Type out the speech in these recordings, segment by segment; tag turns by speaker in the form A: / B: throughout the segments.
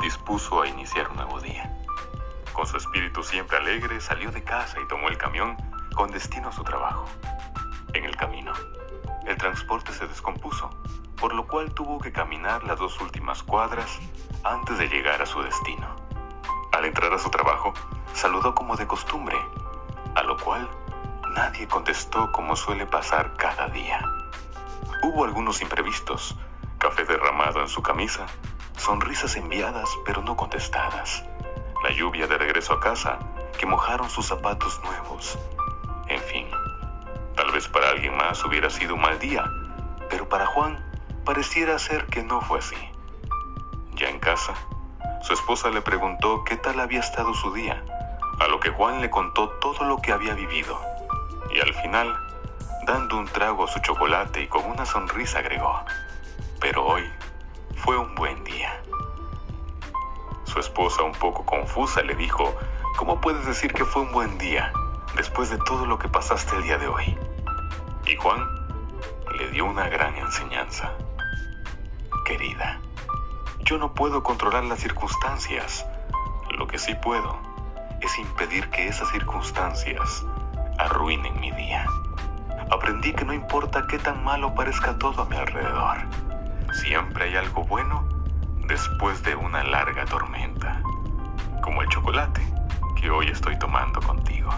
A: dispuso a iniciar un nuevo día. Con su espíritu siempre alegre, salió de casa y tomó el camión con destino a su trabajo. En el camino, el transporte se descompuso, por lo cual tuvo que caminar las dos últimas cuadras antes de llegar a su destino. Al entrar a su trabajo, saludó como de costumbre, a lo cual nadie contestó como suele pasar cada día. Hubo algunos imprevistos, café derramado en su camisa, sonrisas enviadas pero no contestadas, la lluvia de regreso a casa que mojaron sus zapatos nuevos, en fin, tal vez para alguien más hubiera sido un mal día, pero para Juan pareciera ser que no fue así. Ya en casa, su esposa le preguntó qué tal había estado su día, a lo que Juan le contó todo lo que había vivido. Y al final, dando un trago a su chocolate y con una sonrisa agregó, pero hoy fue un buen día. Su esposa, un poco confusa, le dijo, ¿cómo puedes decir que fue un buen día después de todo lo que pasaste el día de hoy? Y Juan le dio una gran enseñanza. Querida, yo no puedo controlar las circunstancias. Lo que sí puedo es impedir que esas circunstancias arruinen mi día. Aprendí que no importa qué tan malo parezca todo a mi alrededor, siempre hay algo bueno después de una larga tormenta, como el chocolate que hoy estoy tomando contigo.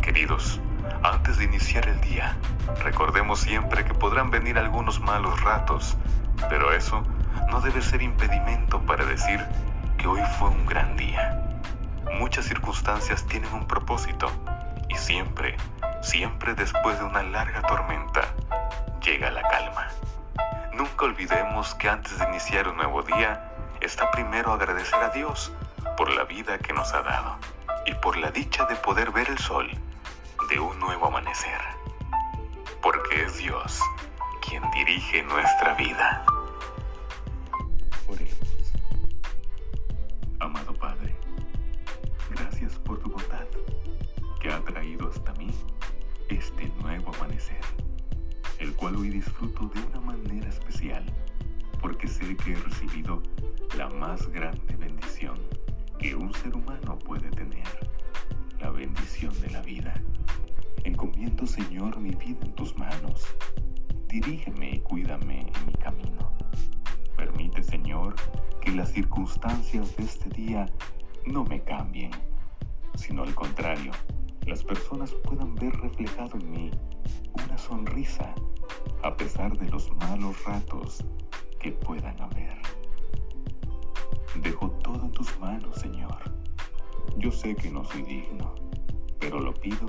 A: Queridos, antes de iniciar el día, recordemos siempre que podrán venir algunos malos ratos, pero eso no debe ser impedimento para decir que hoy fue un gran día. Muchas circunstancias tienen un propósito y siempre, siempre después de una larga tormenta, llega la calma. Nunca olvidemos que antes de iniciar un nuevo día, está primero agradecer a Dios por la vida que nos ha dado y por la dicha de poder ver el sol de un nuevo amanecer. Porque es Dios quien dirige nuestra vida. Oremos. Amado Padre, gracias por tu bondad que ha traído hasta mí este nuevo amanecer, el cual hoy disfruto de una manera especial, porque sé que he recibido la más grande bendición que un ser humano puede tener, la bendición de la vida. Encomiendo, Señor, mi vida en tus manos. Dirígeme y cuídame en mi camino. Permite, Señor, que las circunstancias de este día no me cambien, sino al contrario, las personas puedan ver reflejado en mí sonrisa a pesar de los malos ratos que puedan haber. Dejo todo en tus manos, Señor. Yo sé que no soy digno, pero lo pido